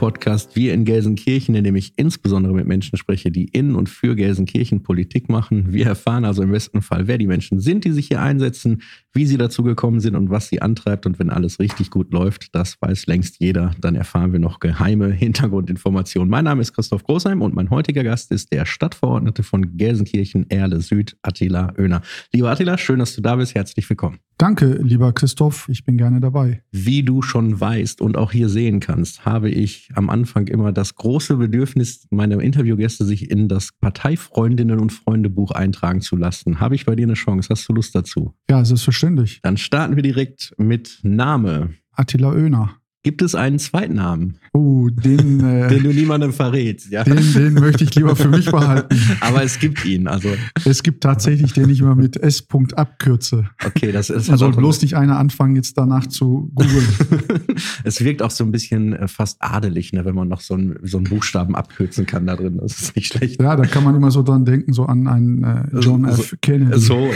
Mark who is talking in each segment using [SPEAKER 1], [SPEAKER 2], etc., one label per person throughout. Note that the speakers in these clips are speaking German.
[SPEAKER 1] Podcast Wir in Gelsenkirchen, in dem ich insbesondere mit Menschen spreche, die in und für Gelsenkirchen Politik machen. Wir erfahren also im besten Fall, wer die Menschen sind, die sich hier einsetzen, wie sie dazu gekommen sind und was sie antreibt. Und wenn alles richtig gut läuft, das weiß längst jeder, dann erfahren wir noch geheime Hintergrundinformationen. Mein Name ist Christoph Großheim und mein heutiger Gast ist der Stadtverordnete von Gelsenkirchen, Erle Süd, Attila Oehner. Lieber Attila, schön, dass du da bist. Herzlich willkommen.
[SPEAKER 2] Danke, lieber Christoph. Ich bin gerne dabei.
[SPEAKER 1] Wie du schon weißt und auch hier sehen kannst, habe ich am Anfang immer das große Bedürfnis, meine Interviewgäste sich in das Parteifreundinnen- und Freundebuch eintragen zu lassen. Habe ich bei dir eine Chance? Hast du Lust dazu?
[SPEAKER 2] Ja, selbstverständlich.
[SPEAKER 1] Dann starten wir direkt mit Name.
[SPEAKER 2] Attila Oehner.
[SPEAKER 1] Gibt es einen zweiten Namen?
[SPEAKER 2] Oh, den,
[SPEAKER 1] äh, den du niemandem verrätst.
[SPEAKER 2] Ja? Den, den möchte ich lieber für mich behalten.
[SPEAKER 1] Aber es gibt ihn. Also.
[SPEAKER 2] Es gibt tatsächlich, den ich immer mit S. abkürze.
[SPEAKER 1] Okay, das ist.
[SPEAKER 2] Da soll bloß nicht einer anfangen, jetzt danach zu googeln.
[SPEAKER 1] es wirkt auch so ein bisschen äh, fast adelig, ne, wenn man noch so einen, so einen Buchstaben abkürzen kann da drin. Das ist nicht schlecht.
[SPEAKER 2] Ja, da kann man immer so dran denken, so an einen äh, John so, F. Kennedy.
[SPEAKER 1] So.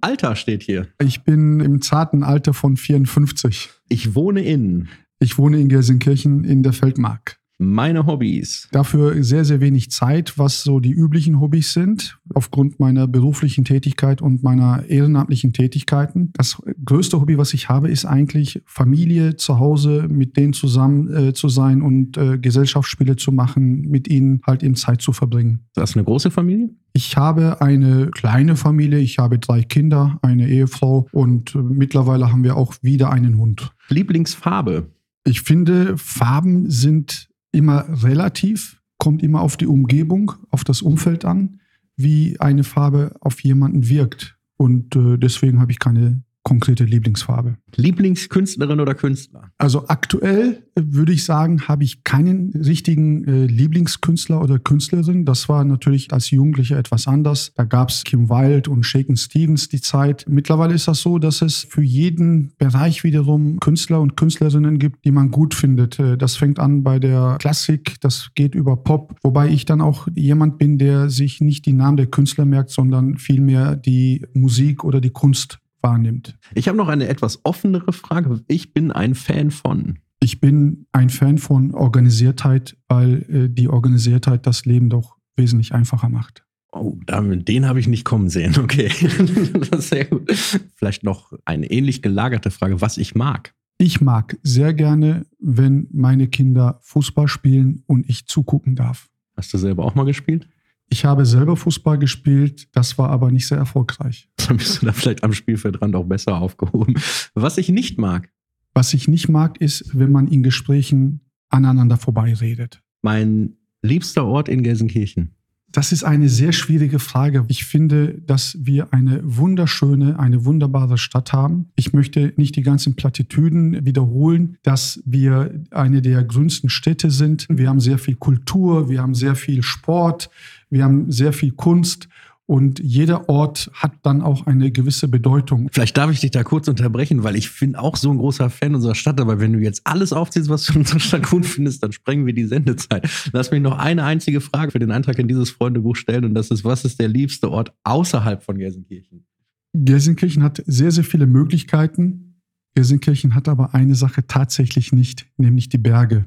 [SPEAKER 1] Alter steht hier.
[SPEAKER 2] Ich bin im zarten Alter von 54.
[SPEAKER 1] Ich wohne in.
[SPEAKER 2] Ich wohne in Gelsenkirchen in der Feldmark.
[SPEAKER 1] Meine Hobbys.
[SPEAKER 2] Dafür sehr, sehr wenig Zeit, was so die üblichen Hobbys sind, aufgrund meiner beruflichen Tätigkeit und meiner ehrenamtlichen Tätigkeiten. Das größte Hobby, was ich habe, ist eigentlich Familie zu Hause, mit denen zusammen äh, zu sein und äh, Gesellschaftsspiele zu machen, mit ihnen halt eben Zeit zu verbringen.
[SPEAKER 1] Das ist eine große Familie?
[SPEAKER 2] Ich habe eine kleine Familie, ich habe drei Kinder, eine Ehefrau und äh, mittlerweile haben wir auch wieder einen Hund.
[SPEAKER 1] Lieblingsfarbe?
[SPEAKER 2] Ich finde, Farben sind immer relativ, kommt immer auf die Umgebung, auf das Umfeld an, wie eine Farbe auf jemanden wirkt. Und äh, deswegen habe ich keine konkrete Lieblingsfarbe.
[SPEAKER 1] Lieblingskünstlerin oder Künstler?
[SPEAKER 2] Also aktuell äh, würde ich sagen, habe ich keinen richtigen äh, Lieblingskünstler oder Künstlerin. Das war natürlich als Jugendlicher etwas anders. Da gab es Kim Wilde und Shaken Stevens die Zeit. Mittlerweile ist das so, dass es für jeden Bereich wiederum Künstler und Künstlerinnen gibt, die man gut findet. Äh, das fängt an bei der Klassik, das geht über Pop, wobei ich dann auch jemand bin, der sich nicht die Namen der Künstler merkt, sondern vielmehr die Musik oder die Kunst wahrnimmt.
[SPEAKER 1] Ich habe noch eine etwas offenere Frage. Ich bin ein Fan von.
[SPEAKER 2] Ich bin ein Fan von Organisiertheit, weil äh, die Organisiertheit das Leben doch wesentlich einfacher macht.
[SPEAKER 1] Oh, den habe ich nicht kommen sehen. Okay, das ist sehr gut. Vielleicht noch eine ähnlich gelagerte Frage, was ich mag.
[SPEAKER 2] Ich mag sehr gerne, wenn meine Kinder Fußball spielen und ich zugucken darf.
[SPEAKER 1] Hast du selber auch mal gespielt?
[SPEAKER 2] Ich habe selber Fußball gespielt, das war aber nicht sehr erfolgreich.
[SPEAKER 1] Dann bist du da vielleicht am Spielfeldrand auch besser aufgehoben. Was ich nicht mag.
[SPEAKER 2] Was ich nicht mag, ist, wenn man in Gesprächen aneinander vorbeiredet.
[SPEAKER 1] Mein liebster Ort in Gelsenkirchen.
[SPEAKER 2] Das ist eine sehr schwierige Frage. Ich finde, dass wir eine wunderschöne, eine wunderbare Stadt haben. Ich möchte nicht die ganzen Plattitüden wiederholen, dass wir eine der grünsten Städte sind. Wir haben sehr viel Kultur, wir haben sehr viel Sport, wir haben sehr viel Kunst und jeder Ort hat dann auch eine gewisse Bedeutung.
[SPEAKER 1] Vielleicht darf ich dich da kurz unterbrechen, weil ich bin auch so ein großer Fan unserer Stadt. Aber wenn du jetzt alles aufziehst, was du in unserer Stadt gut findest, dann sprengen wir die Sendezeit. Lass mich noch eine einzige Frage für den Eintrag in dieses Freundebuch stellen. Und das ist, was ist der liebste Ort außerhalb von Gelsenkirchen?
[SPEAKER 2] Gelsenkirchen hat sehr, sehr viele Möglichkeiten. Gelsenkirchen hat aber eine Sache tatsächlich nicht, nämlich die Berge.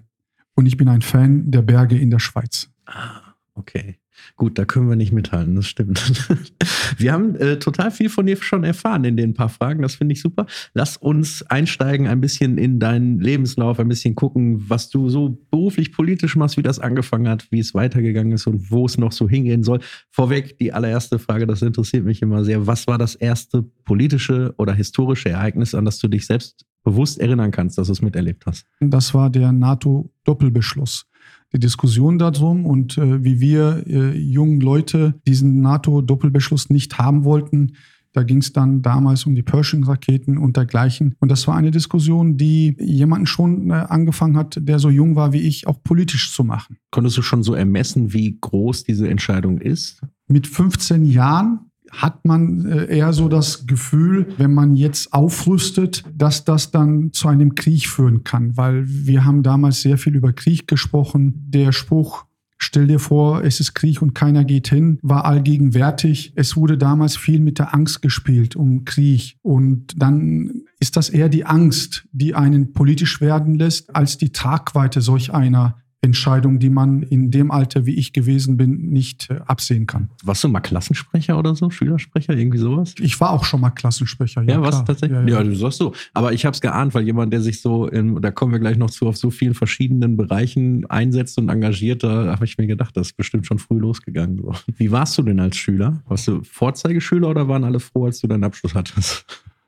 [SPEAKER 2] Und ich bin ein Fan der Berge in der Schweiz.
[SPEAKER 1] Ah, okay. Gut, da können wir nicht mithalten, das stimmt. Wir haben äh, total viel von dir schon erfahren in den paar Fragen, das finde ich super. Lass uns einsteigen, ein bisschen in deinen Lebenslauf, ein bisschen gucken, was du so beruflich, politisch machst, wie das angefangen hat, wie es weitergegangen ist und wo es noch so hingehen soll. Vorweg die allererste Frage, das interessiert mich immer sehr. Was war das erste politische oder historische Ereignis, an das du dich selbst bewusst erinnern kannst, dass du es miterlebt hast?
[SPEAKER 2] Das war der NATO-Doppelbeschluss die Diskussion darum und äh, wie wir äh, jungen Leute diesen NATO-Doppelbeschluss nicht haben wollten. Da ging es dann damals um die Pershing-Raketen und dergleichen. Und das war eine Diskussion, die jemanden schon äh, angefangen hat, der so jung war wie ich, auch politisch zu machen.
[SPEAKER 1] Konntest du schon so ermessen, wie groß diese Entscheidung ist?
[SPEAKER 2] Mit 15 Jahren hat man äh, eher so das Gefühl, wenn man jetzt aufrüstet, dass das dann zu einem Krieg führen kann, weil wir haben damals sehr viel über Krieg gesprochen. Der Spruch Stell dir vor, es ist Krieg und keiner geht hin, war allgegenwärtig. Es wurde damals viel mit der Angst gespielt um Krieg. Und dann ist das eher die Angst, die einen politisch werden lässt, als die Tragweite solch einer Entscheidung, die man in dem Alter, wie ich gewesen bin, nicht äh, absehen kann.
[SPEAKER 1] Warst du mal Klassensprecher oder so? Schülersprecher, irgendwie sowas?
[SPEAKER 2] Ich war auch schon mal Klassensprecher.
[SPEAKER 1] Ja, ja was tatsächlich? Ja, ja. ja, du sagst so. Aber ich habe es geahnt, weil jemand, der sich so, in, da kommen wir gleich noch zu, auf so vielen verschiedenen Bereichen einsetzt und engagiert, da habe ich mir gedacht, das ist bestimmt schon früh losgegangen. So. Wie warst du denn als Schüler? Warst du Vorzeigeschüler oder waren alle froh, als du deinen Abschluss hattest?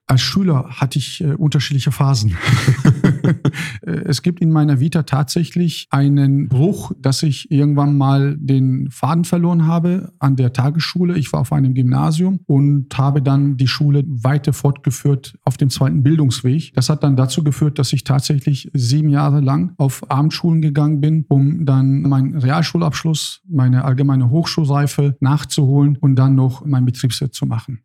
[SPEAKER 2] Als Schüler hatte ich äh, unterschiedliche Phasen. Es gibt in meiner Vita tatsächlich einen Bruch, dass ich irgendwann mal den Faden verloren habe an der Tagesschule. Ich war auf einem Gymnasium und habe dann die Schule weiter fortgeführt auf dem zweiten Bildungsweg. Das hat dann dazu geführt, dass ich tatsächlich sieben Jahre lang auf Abendschulen gegangen bin, um dann meinen Realschulabschluss, meine allgemeine Hochschulreife nachzuholen und dann noch mein Betriebswirt zu machen.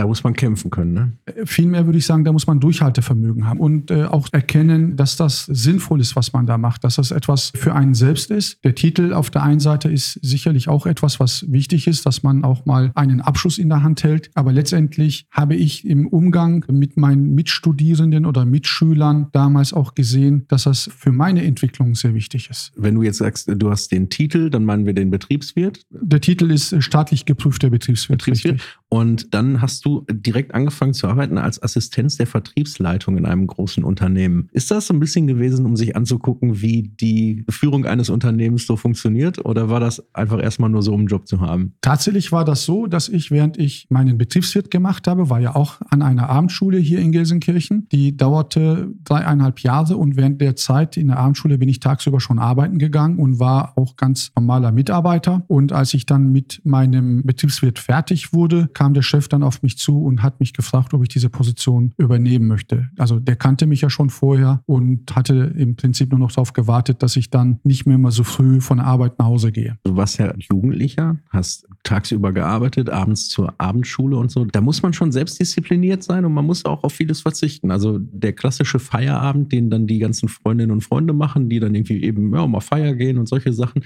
[SPEAKER 1] Da muss man kämpfen können, ne?
[SPEAKER 2] Vielmehr würde ich sagen, da muss man Durchhaltevermögen haben und äh, auch erkennen, dass das sinnvoll ist, was man da macht, dass das etwas für einen selbst ist. Der Titel auf der einen Seite ist sicherlich auch etwas, was wichtig ist, dass man auch mal einen Abschluss in der Hand hält. Aber letztendlich habe ich im Umgang mit meinen Mitstudierenden oder Mitschülern damals auch gesehen, dass das für meine Entwicklung sehr wichtig ist.
[SPEAKER 1] Wenn du jetzt sagst, du hast den Titel, dann meinen wir den Betriebswirt?
[SPEAKER 2] Der Titel ist äh, staatlich geprüfter Betriebswirt.
[SPEAKER 1] Betriebswirt. Und dann hast du du direkt angefangen zu arbeiten als Assistenz der Vertriebsleitung in einem großen Unternehmen. Ist das so ein bisschen gewesen, um sich anzugucken, wie die Führung eines Unternehmens so funktioniert? Oder war das einfach erstmal nur so, um einen Job zu haben?
[SPEAKER 2] Tatsächlich war das so, dass ich, während ich meinen Betriebswirt gemacht habe, war ja auch an einer Abendschule hier in Gelsenkirchen. Die dauerte dreieinhalb Jahre und während der Zeit in der Abendschule bin ich tagsüber schon arbeiten gegangen und war auch ganz normaler Mitarbeiter. Und als ich dann mit meinem Betriebswirt fertig wurde, kam der Chef dann auf mich zu und hat mich gefragt, ob ich diese Position übernehmen möchte. Also der kannte mich ja schon vorher und hatte im Prinzip nur noch darauf gewartet, dass ich dann nicht mehr mal so früh von der Arbeit nach Hause gehe.
[SPEAKER 1] Du warst ja Jugendlicher, hast tagsüber gearbeitet, abends zur Abendschule und so. Da muss man schon selbstdiszipliniert sein und man muss auch auf vieles verzichten. Also der klassische Feierabend, den dann die ganzen Freundinnen und Freunde machen, die dann irgendwie eben ja, mal feiern gehen und solche Sachen,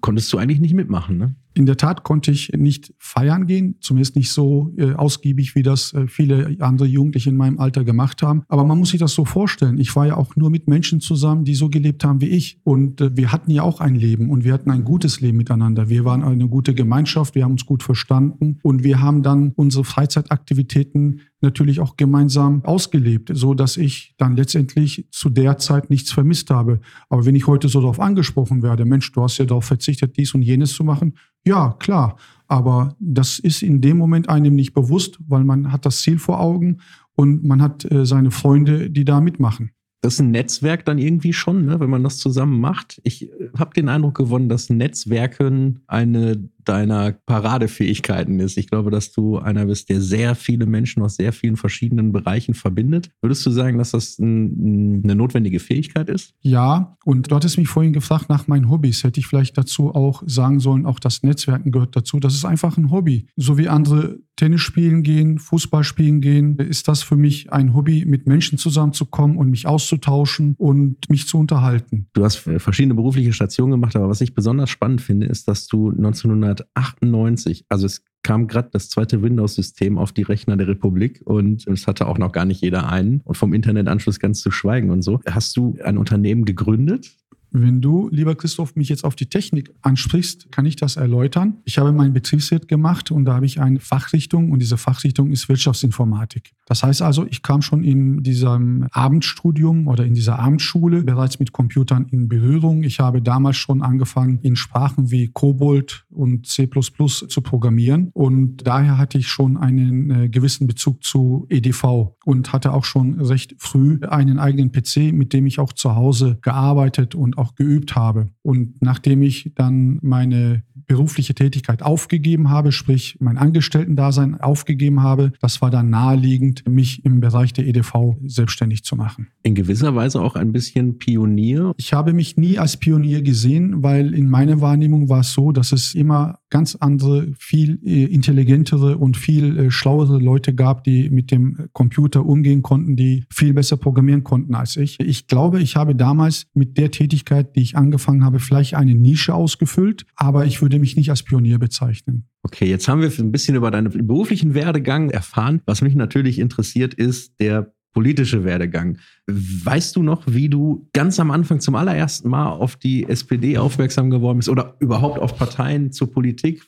[SPEAKER 1] konntest du eigentlich nicht mitmachen, ne?
[SPEAKER 2] In der Tat konnte ich nicht feiern gehen, zumindest nicht so äh, ausgiebig, wie das äh, viele andere Jugendliche in meinem Alter gemacht haben. Aber man muss sich das so vorstellen. Ich war ja auch nur mit Menschen zusammen, die so gelebt haben wie ich. Und äh, wir hatten ja auch ein Leben und wir hatten ein gutes Leben miteinander. Wir waren eine gute Gemeinschaft, wir haben uns gut verstanden und wir haben dann unsere Freizeitaktivitäten natürlich auch gemeinsam ausgelebt, so dass ich dann letztendlich zu der Zeit nichts vermisst habe. Aber wenn ich heute so darauf angesprochen werde, Mensch, du hast ja darauf verzichtet, dies und jenes zu machen, ja, klar. Aber das ist in dem Moment einem nicht bewusst, weil man hat das Ziel vor Augen und man hat äh, seine Freunde, die da mitmachen.
[SPEAKER 1] Das ist ein Netzwerk dann irgendwie schon, ne, wenn man das zusammen macht. Ich äh, habe den Eindruck gewonnen, dass Netzwerken eine deiner Paradefähigkeiten ist. Ich glaube, dass du einer bist, der sehr viele Menschen aus sehr vielen verschiedenen Bereichen verbindet. Würdest du sagen, dass das ein, eine notwendige Fähigkeit ist?
[SPEAKER 2] Ja, und du hattest mich vorhin gefragt nach meinen Hobbys. Hätte ich vielleicht dazu auch sagen sollen, auch das Netzwerken gehört dazu. Das ist einfach ein Hobby. So wie andere Tennis spielen gehen, Fußball spielen gehen, ist das für mich ein Hobby, mit Menschen zusammenzukommen und mich auszutauschen und mich zu unterhalten.
[SPEAKER 1] Du hast verschiedene berufliche Stationen gemacht, aber was ich besonders spannend finde, ist, dass du 1900 1998, also es kam gerade das zweite Windows-System auf die Rechner der Republik und es hatte auch noch gar nicht jeder einen und vom Internetanschluss ganz zu schweigen und so. Hast du ein Unternehmen gegründet?
[SPEAKER 2] Wenn du, lieber Christoph, mich jetzt auf die Technik ansprichst, kann ich das erläutern. Ich habe meinen Betriebswirt gemacht und da habe ich eine Fachrichtung und diese Fachrichtung ist Wirtschaftsinformatik. Das heißt also, ich kam schon in diesem Abendstudium oder in dieser Abendschule bereits mit Computern in Berührung. Ich habe damals schon angefangen, in Sprachen wie Kobold und C++ zu programmieren und daher hatte ich schon einen äh, gewissen Bezug zu EDV und hatte auch schon recht früh einen eigenen PC, mit dem ich auch zu Hause gearbeitet und auch geübt habe. Und nachdem ich dann meine berufliche Tätigkeit aufgegeben habe, sprich mein Angestellten-Dasein aufgegeben habe, das war dann naheliegend, mich im Bereich der EDV selbstständig zu machen.
[SPEAKER 1] In gewisser Weise auch ein bisschen Pionier.
[SPEAKER 2] Ich habe mich nie als Pionier gesehen, weil in meiner Wahrnehmung war es so, dass es immer ganz andere, viel äh, intelligentere und viel äh, schlauere Leute gab, die mit dem Computer umgehen konnten, die viel besser programmieren konnten als ich. Ich glaube, ich habe damals mit der Tätigkeit, die ich angefangen habe, vielleicht eine Nische ausgefüllt, aber ich würde mich nicht als Pionier bezeichnen.
[SPEAKER 1] Okay, jetzt haben wir ein bisschen über deinen beruflichen Werdegang erfahren. Was mich natürlich interessiert, ist der politische Werdegang. Weißt du noch, wie du ganz am Anfang zum allerersten Mal auf die SPD aufmerksam geworden bist oder überhaupt auf Parteien zur Politik?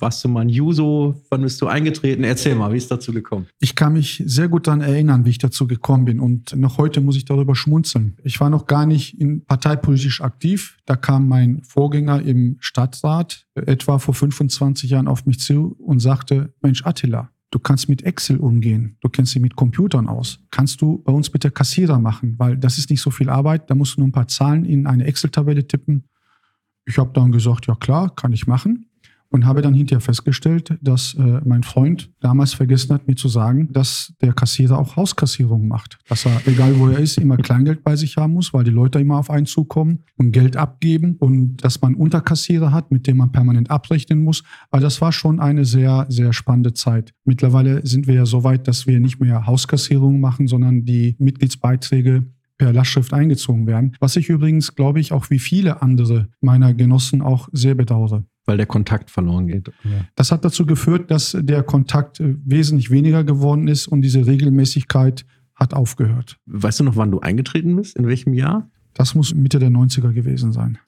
[SPEAKER 1] Warst du mal ein Juso? Wann bist du eingetreten? Erzähl mal, wie ist dazu gekommen?
[SPEAKER 2] Ich kann mich sehr gut daran erinnern, wie ich dazu gekommen bin. Und noch heute muss ich darüber schmunzeln. Ich war noch gar nicht in parteipolitisch aktiv. Da kam mein Vorgänger im Stadtrat etwa vor 25 Jahren auf mich zu und sagte, Mensch, Attila, Du kannst mit Excel umgehen. Du kennst dich mit Computern aus. Kannst du bei uns bitte Kassierer machen? Weil das ist nicht so viel Arbeit. Da musst du nur ein paar Zahlen in eine Excel-Tabelle tippen. Ich habe dann gesagt, ja klar, kann ich machen und habe dann hinterher festgestellt, dass äh, mein Freund damals vergessen hat, mir zu sagen, dass der Kassierer auch Hauskassierung macht. Dass er, egal wo er ist, immer Kleingeld bei sich haben muss, weil die Leute immer auf einen zukommen und Geld abgeben und dass man Unterkassierer hat, mit dem man permanent abrechnen muss. Aber das war schon eine sehr, sehr spannende Zeit. Mittlerweile sind wir ja so weit, dass wir nicht mehr Hauskassierung machen, sondern die Mitgliedsbeiträge per Lastschrift eingezogen werden. Was ich übrigens, glaube ich, auch wie viele andere meiner Genossen auch sehr bedauere.
[SPEAKER 1] Weil der Kontakt verloren geht.
[SPEAKER 2] Ja. Das hat dazu geführt, dass der Kontakt äh, wesentlich weniger geworden ist und diese Regelmäßigkeit hat aufgehört.
[SPEAKER 1] Weißt du noch, wann du eingetreten bist? In welchem Jahr?
[SPEAKER 2] Das muss Mitte der 90er gewesen sein.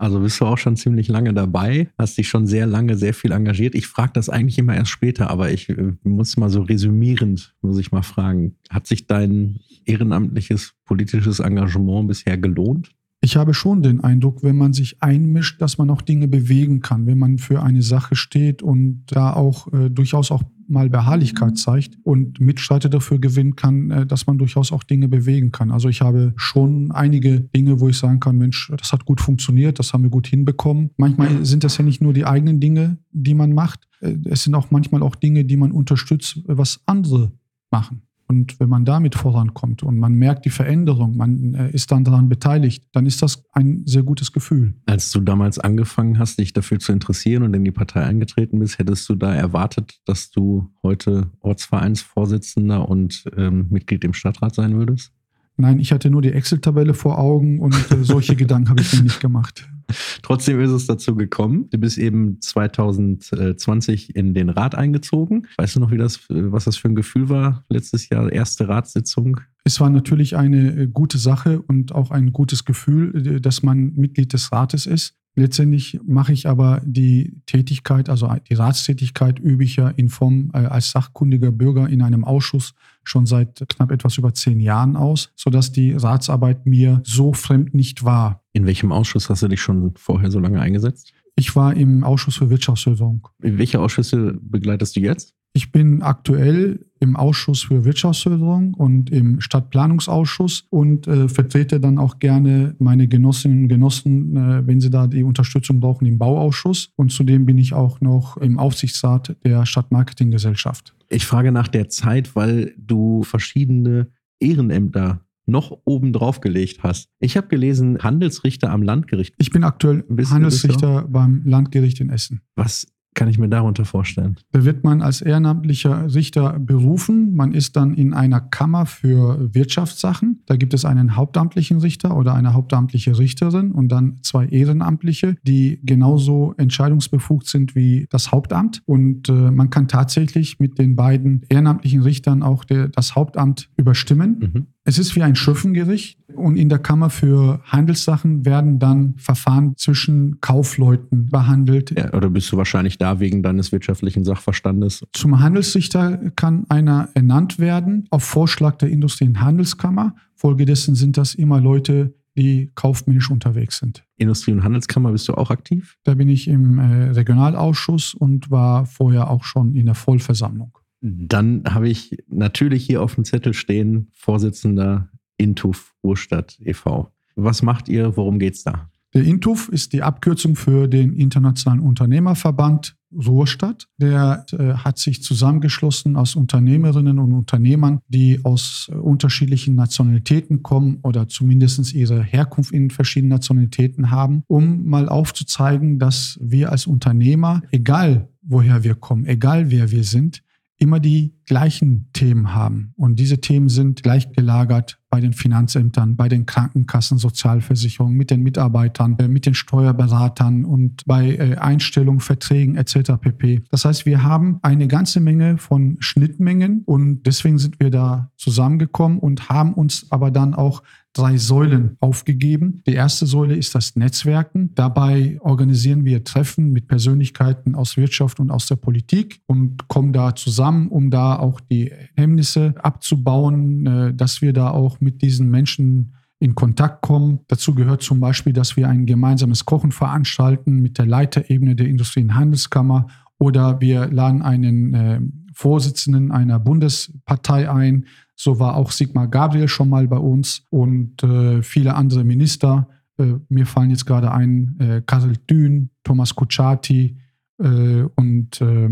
[SPEAKER 1] Also bist du auch schon ziemlich lange dabei, hast dich schon sehr lange, sehr viel engagiert. Ich frage das eigentlich immer erst später, aber ich äh, muss mal so resümierend, muss ich mal fragen, hat sich dein ehrenamtliches politisches Engagement bisher gelohnt?
[SPEAKER 2] Ich habe schon den Eindruck, wenn man sich einmischt, dass man auch Dinge bewegen kann, wenn man für eine Sache steht und da auch äh, durchaus auch mal Beharrlichkeit zeigt und Mitstreiter dafür gewinnen kann, äh, dass man durchaus auch Dinge bewegen kann. Also ich habe schon einige Dinge, wo ich sagen kann, Mensch, das hat gut funktioniert, das haben wir gut hinbekommen. Manchmal sind das ja nicht nur die eigenen Dinge, die man macht, äh, es sind auch manchmal auch Dinge, die man unterstützt, was andere machen. Und wenn man damit vorankommt und man merkt die Veränderung, man äh, ist dann daran beteiligt, dann ist das ein sehr gutes Gefühl.
[SPEAKER 1] Als du damals angefangen hast, dich dafür zu interessieren und in die Partei eingetreten bist, hättest du da erwartet, dass du heute Ortsvereinsvorsitzender und ähm, Mitglied im Stadtrat sein würdest?
[SPEAKER 2] Nein, ich hatte nur die Excel-Tabelle vor Augen und äh, solche Gedanken habe ich mir nicht gemacht.
[SPEAKER 1] Trotzdem ist es dazu gekommen. Du bist eben 2020 in den Rat eingezogen. Weißt du noch, wie das, was das für ein Gefühl war? Letztes Jahr erste Ratssitzung.
[SPEAKER 2] Es war natürlich eine äh, gute Sache und auch ein gutes Gefühl, äh, dass man Mitglied des Rates ist. Letztendlich mache ich aber die Tätigkeit, also die Ratstätigkeit übe ich ja in Form äh, als sachkundiger Bürger in einem Ausschuss schon seit knapp etwas über zehn Jahren aus, sodass die Ratsarbeit mir so fremd nicht war.
[SPEAKER 1] In welchem Ausschuss hast du dich schon vorher so lange eingesetzt?
[SPEAKER 2] Ich war im Ausschuss für Wirtschaftsförderung.
[SPEAKER 1] Welche Ausschüsse begleitest du jetzt?
[SPEAKER 2] Ich bin aktuell im Ausschuss für Wirtschaftsförderung und im Stadtplanungsausschuss und äh, vertrete dann auch gerne meine Genossinnen und Genossen, äh, wenn sie da die Unterstützung brauchen, im Bauausschuss. Und zudem bin ich auch noch im Aufsichtsrat der Stadtmarketinggesellschaft.
[SPEAKER 1] Ich frage nach der Zeit, weil du verschiedene Ehrenämter noch oben drauf gelegt hast. Ich habe gelesen, Handelsrichter am Landgericht.
[SPEAKER 2] Ich bin aktuell Handelsrichter beim Landgericht in Essen.
[SPEAKER 1] Was kann ich mir darunter vorstellen?
[SPEAKER 2] Da wird man als ehrenamtlicher Richter berufen. Man ist dann in einer Kammer für Wirtschaftssachen. Da gibt es einen hauptamtlichen Richter oder eine hauptamtliche Richterin und dann zwei Ehrenamtliche, die genauso entscheidungsbefugt sind wie das Hauptamt. Und äh, man kann tatsächlich mit den beiden ehrenamtlichen Richtern auch der, das Hauptamt überstimmen. Mhm. Es ist wie ein Schöffengericht und in der Kammer für Handelssachen werden dann Verfahren zwischen Kaufleuten behandelt.
[SPEAKER 1] Ja, oder bist du wahrscheinlich da wegen deines wirtschaftlichen Sachverstandes?
[SPEAKER 2] Zum Handelsrichter kann einer ernannt werden auf Vorschlag der Industrie- und Handelskammer. Folgedessen sind das immer Leute, die kaufmännisch unterwegs sind.
[SPEAKER 1] Industrie- und Handelskammer bist du auch aktiv?
[SPEAKER 2] Da bin ich im äh, Regionalausschuss und war vorher auch schon in der Vollversammlung.
[SPEAKER 1] Dann habe ich natürlich hier auf dem Zettel stehen, Vorsitzender Intuf Ruhrstadt e.V. Was macht ihr? Worum geht's da?
[SPEAKER 2] Der INTUF ist die Abkürzung für den Internationalen Unternehmerverband Ruhrstadt. Der äh, hat sich zusammengeschlossen aus Unternehmerinnen und Unternehmern, die aus äh, unterschiedlichen Nationalitäten kommen oder zumindest ihre Herkunft in verschiedenen Nationalitäten haben, um mal aufzuzeigen, dass wir als Unternehmer, egal woher wir kommen, egal wer wir sind, immer die gleichen Themen haben. Und diese Themen sind gleich gelagert bei den Finanzämtern, bei den Krankenkassen, Sozialversicherungen, mit den Mitarbeitern, äh, mit den Steuerberatern und bei äh, Einstellungen, Verträgen etc. pp. Das heißt, wir haben eine ganze Menge von Schnittmengen und deswegen sind wir da zusammengekommen und haben uns aber dann auch drei Säulen aufgegeben. Die erste Säule ist das Netzwerken. Dabei organisieren wir Treffen mit Persönlichkeiten aus Wirtschaft und aus der Politik und kommen da zusammen, um da auch die Hemmnisse abzubauen, äh, dass wir da auch mit diesen Menschen in Kontakt kommen. Dazu gehört zum Beispiel, dass wir ein gemeinsames Kochen veranstalten mit der Leiterebene der Industrie- und Handelskammer oder wir laden einen äh, Vorsitzenden einer Bundespartei ein, so war auch Sigmar Gabriel schon mal bei uns und äh, viele andere Minister. Äh, mir fallen jetzt gerade ein äh, Karel Dün, Thomas Kutschaty äh, und äh,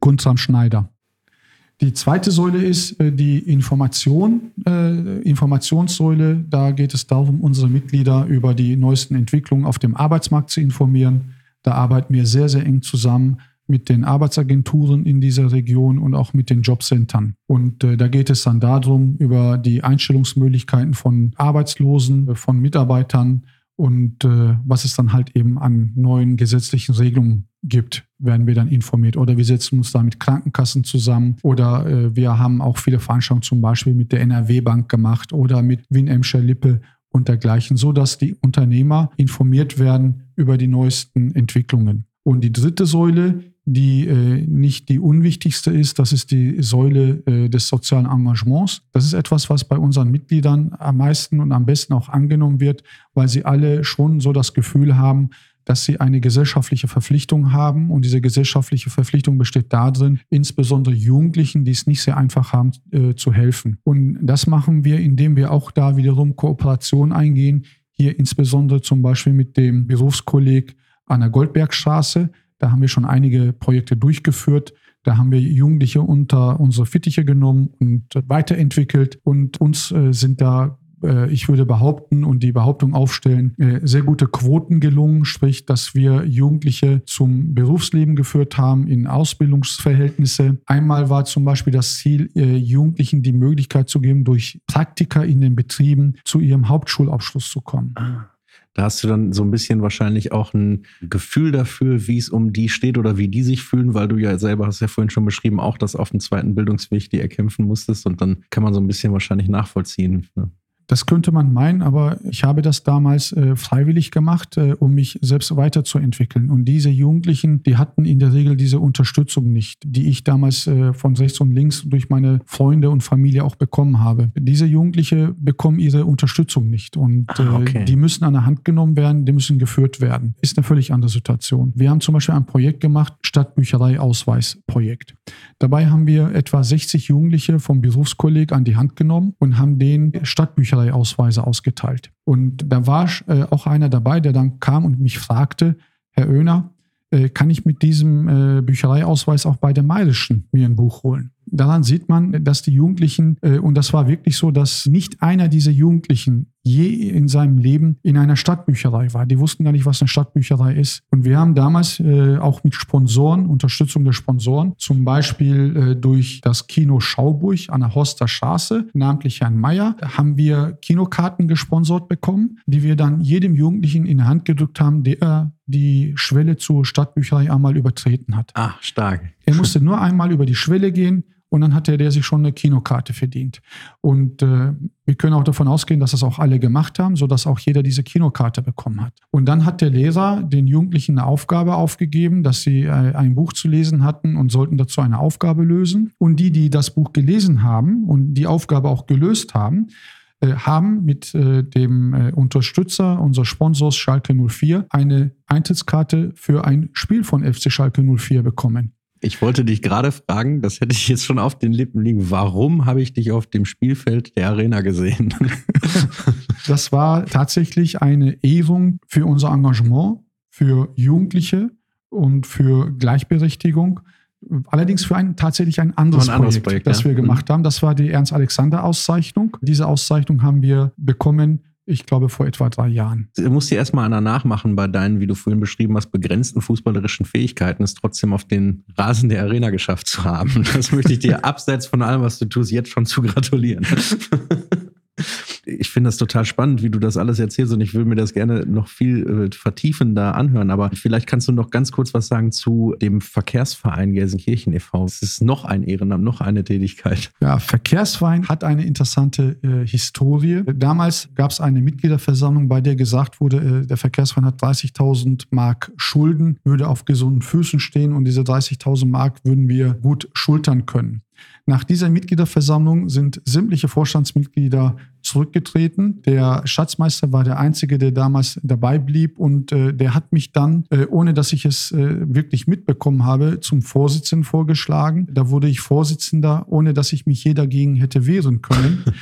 [SPEAKER 2] Guntram Schneider. Die zweite Säule ist äh, die Information, äh, Informationssäule. Da geht es darum, unsere Mitglieder über die neuesten Entwicklungen auf dem Arbeitsmarkt zu informieren. Da arbeiten wir sehr, sehr eng zusammen mit den Arbeitsagenturen in dieser Region und auch mit den Jobcentern. Und äh, da geht es dann darum, über die Einstellungsmöglichkeiten von Arbeitslosen, äh, von Mitarbeitern und äh, was es dann halt eben an neuen gesetzlichen Regelungen gibt, werden wir dann informiert. Oder wir setzen uns da mit Krankenkassen zusammen oder äh, wir haben auch viele Veranstaltungen zum Beispiel mit der NRW-Bank gemacht oder mit Wien Emscher Lippe und dergleichen, so dass die Unternehmer informiert werden über die neuesten Entwicklungen. Und die dritte Säule die äh, nicht die unwichtigste ist. Das ist die Säule äh, des sozialen Engagements. Das ist etwas, was bei unseren Mitgliedern am meisten und am besten auch angenommen wird, weil sie alle schon so das Gefühl haben, dass sie eine gesellschaftliche Verpflichtung haben. Und diese gesellschaftliche Verpflichtung besteht darin, insbesondere Jugendlichen, die es nicht sehr einfach haben, äh, zu helfen. Und das machen wir, indem wir auch da wiederum Kooperation eingehen. Hier insbesondere zum Beispiel mit dem Berufskolleg an der Goldbergstraße. Da haben wir schon einige Projekte durchgeführt. Da haben wir Jugendliche unter unsere Fittiche genommen und weiterentwickelt. Und uns äh, sind da, äh, ich würde behaupten und die Behauptung aufstellen, äh, sehr gute Quoten gelungen. Sprich, dass wir Jugendliche zum Berufsleben geführt haben in Ausbildungsverhältnisse. Einmal war zum Beispiel das Ziel, Jugendlichen die Möglichkeit zu geben, durch Praktika in den Betrieben zu ihrem Hauptschulabschluss zu kommen. Ah.
[SPEAKER 1] Da hast du dann so ein bisschen wahrscheinlich auch ein Gefühl dafür, wie es um die steht oder wie die sich fühlen, weil du ja selber hast ja vorhin schon beschrieben, auch das auf dem zweiten Bildungsweg die erkämpfen musstest und dann kann man so ein bisschen wahrscheinlich nachvollziehen. Ne?
[SPEAKER 2] Das könnte man meinen, aber ich habe das damals äh, freiwillig gemacht, äh, um mich selbst weiterzuentwickeln. Und diese Jugendlichen, die hatten in der Regel diese Unterstützung nicht, die ich damals äh, von rechts und links durch meine Freunde und Familie auch bekommen habe. Diese Jugendliche bekommen ihre Unterstützung nicht und ah, okay. Äh, die müssen an der Hand genommen werden, die müssen geführt werden. Ist eine völlig andere Situation. Wir haben zum Beispiel ein Projekt gemacht, Stadtbücherei-Ausweis-Projekt. Dabei haben wir etwa 60 Jugendliche vom Berufskolleg an die Hand genommen und haben den Stadtbücherei Ausweise ausgeteilt. Und da war äh, auch einer dabei, der dann kam und mich fragte, Herr Oehner, äh, kann ich mit diesem äh, Büchereiausweis auch bei der Mayrischen mir ein Buch holen? Daran sieht man, dass die Jugendlichen, äh, und das war wirklich so, dass nicht einer dieser Jugendlichen je in seinem Leben in einer Stadtbücherei war. Die wussten gar nicht, was eine Stadtbücherei ist. Und wir haben damals äh, auch mit Sponsoren, Unterstützung der Sponsoren, zum Beispiel äh, durch das Kino Schauburg an der Horster Straße, namentlich Herrn Meyer, haben wir Kinokarten gesponsert bekommen, die wir dann jedem Jugendlichen in die Hand gedrückt haben, der die Schwelle zur Stadtbücherei einmal übertreten hat.
[SPEAKER 1] Ah, stark.
[SPEAKER 2] Er musste nur einmal über die Schwelle gehen und dann hatte der sich schon eine Kinokarte verdient. Und äh, wir können auch davon ausgehen, dass das auch alle gemacht haben, sodass auch jeder diese Kinokarte bekommen hat. Und dann hat der Leser den Jugendlichen eine Aufgabe aufgegeben, dass sie äh, ein Buch zu lesen hatten und sollten dazu eine Aufgabe lösen. Und die, die das Buch gelesen haben und die Aufgabe auch gelöst haben, äh, haben mit äh, dem äh, Unterstützer unseres Sponsors Schalke 04 eine Eintrittskarte für ein Spiel von FC Schalke 04 bekommen.
[SPEAKER 1] Ich wollte dich gerade fragen, das hätte ich jetzt schon auf den Lippen liegen. Warum habe ich dich auf dem Spielfeld der Arena gesehen?
[SPEAKER 2] das war tatsächlich eine Ehrung für unser Engagement, für Jugendliche und für Gleichberechtigung. Allerdings für ein tatsächlich ein anderes, ein anderes Projekt, Projekt, das ja. wir gemacht mhm. haben. Das war die Ernst-Alexander-Auszeichnung. Diese Auszeichnung haben wir bekommen ich glaube, vor etwa drei Jahren.
[SPEAKER 1] Du musst dir erstmal einer nachmachen bei deinen, wie du vorhin beschrieben hast, begrenzten fußballerischen Fähigkeiten, es trotzdem auf den Rasen der Arena geschafft zu haben. Das möchte ich dir abseits von allem, was du tust, jetzt schon zu gratulieren. Ich finde das total spannend, wie du das alles erzählst und ich würde mir das gerne noch viel äh, vertiefender anhören. Aber vielleicht kannst du noch ganz kurz was sagen zu dem Verkehrsverein Gelsenkirchen e.V. Es ist noch ein Ehrenamt, noch eine Tätigkeit.
[SPEAKER 2] Ja, Verkehrsverein hat eine interessante äh, Historie. Damals gab es eine Mitgliederversammlung, bei der gesagt wurde, äh, der Verkehrsverein hat 30.000 Mark Schulden, würde auf gesunden Füßen stehen und diese 30.000 Mark würden wir gut schultern können. Nach dieser Mitgliederversammlung sind sämtliche Vorstandsmitglieder zurückgetreten. Der Schatzmeister war der Einzige, der damals dabei blieb und äh, der hat mich dann, äh, ohne dass ich es äh, wirklich mitbekommen habe, zum Vorsitzenden vorgeschlagen. Da wurde ich Vorsitzender, ohne dass ich mich je dagegen hätte wehren können.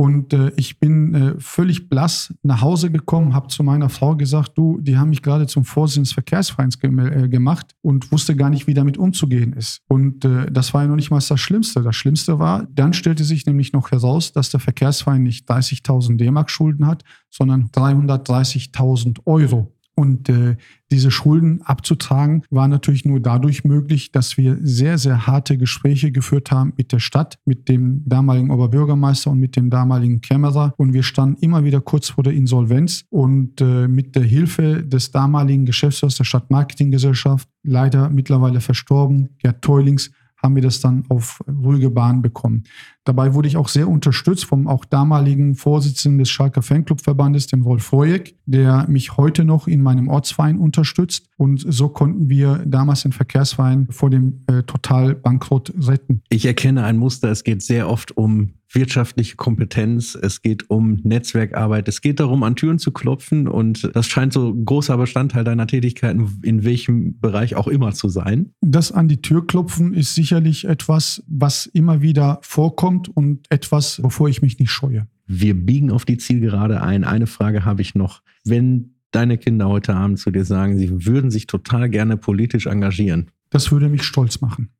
[SPEAKER 2] Und äh, ich bin äh, völlig blass nach Hause gekommen, habe zu meiner Frau gesagt, du, die haben mich gerade zum Vorsitzenden des Verkehrsvereins ge äh, gemacht und wusste gar nicht, wie damit umzugehen ist. Und äh, das war ja noch nicht mal das Schlimmste. Das Schlimmste war, dann stellte sich nämlich noch heraus, dass der Verkehrsverein nicht 30.000 D-Mark Schulden hat, sondern 330.000 Euro. Und äh, diese Schulden abzutragen war natürlich nur dadurch möglich, dass wir sehr, sehr harte Gespräche geführt haben mit der Stadt, mit dem damaligen Oberbürgermeister und mit dem damaligen Kämmerer. Und wir standen immer wieder kurz vor der Insolvenz. Und äh, mit der Hilfe des damaligen Geschäftsführers der Stadtmarketinggesellschaft, leider mittlerweile verstorben, Gerd Teulings, haben wir das dann auf ruhige Bahn bekommen. Dabei wurde ich auch sehr unterstützt vom auch damaligen Vorsitzenden des Schalker Fanclubverbandes, dem Wolf Frojek, der mich heute noch in meinem Ortsverein unterstützt. Und so konnten wir damals den Verkehrsverein vor dem äh, Totalbankrott retten.
[SPEAKER 1] Ich erkenne ein Muster. Es geht sehr oft um wirtschaftliche Kompetenz, es geht um Netzwerkarbeit, es geht darum, an Türen zu klopfen und das scheint so ein großer Bestandteil deiner Tätigkeiten, in welchem Bereich auch immer zu sein.
[SPEAKER 2] Das an die Tür klopfen ist sicherlich etwas, was immer wieder vorkommt und etwas, wovor ich mich nicht scheue.
[SPEAKER 1] Wir biegen auf die Zielgerade ein. Eine Frage habe ich noch. Wenn deine Kinder heute Abend zu dir sagen, sie würden sich total gerne politisch engagieren.
[SPEAKER 2] Das würde mich stolz machen.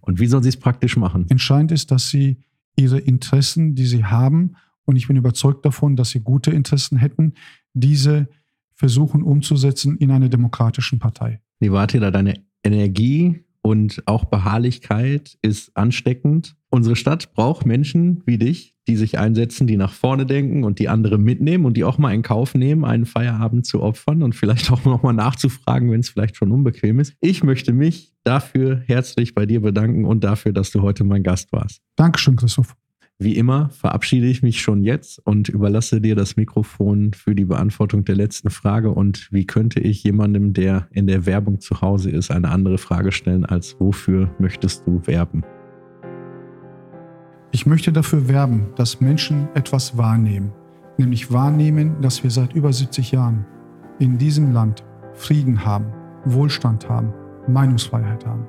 [SPEAKER 1] Und wie sollen sie es praktisch machen?
[SPEAKER 2] Entscheidend ist, dass sie ihre Interessen, die sie haben, und ich bin überzeugt davon, dass sie gute Interessen hätten, diese versuchen umzusetzen in einer demokratischen Partei.
[SPEAKER 1] Nivatila, deine Energie und auch Beharrlichkeit ist ansteckend. Unsere Stadt braucht Menschen wie dich, die sich einsetzen, die nach vorne denken und die andere mitnehmen und die auch mal in Kauf nehmen, einen Feierabend zu opfern und vielleicht auch nochmal nachzufragen, wenn es vielleicht schon unbequem ist. Ich möchte mich dafür herzlich bei dir bedanken und dafür, dass du heute mein Gast warst.
[SPEAKER 2] Dankeschön, Christoph.
[SPEAKER 1] Wie immer verabschiede ich mich schon jetzt und überlasse dir das Mikrofon für die Beantwortung der letzten Frage. Und wie könnte ich jemandem, der in der Werbung zu Hause ist, eine andere Frage stellen als wofür möchtest du werben?
[SPEAKER 2] Ich möchte dafür werben, dass Menschen etwas wahrnehmen, nämlich wahrnehmen, dass wir seit über 70 Jahren in diesem Land Frieden haben, Wohlstand haben, Meinungsfreiheit haben.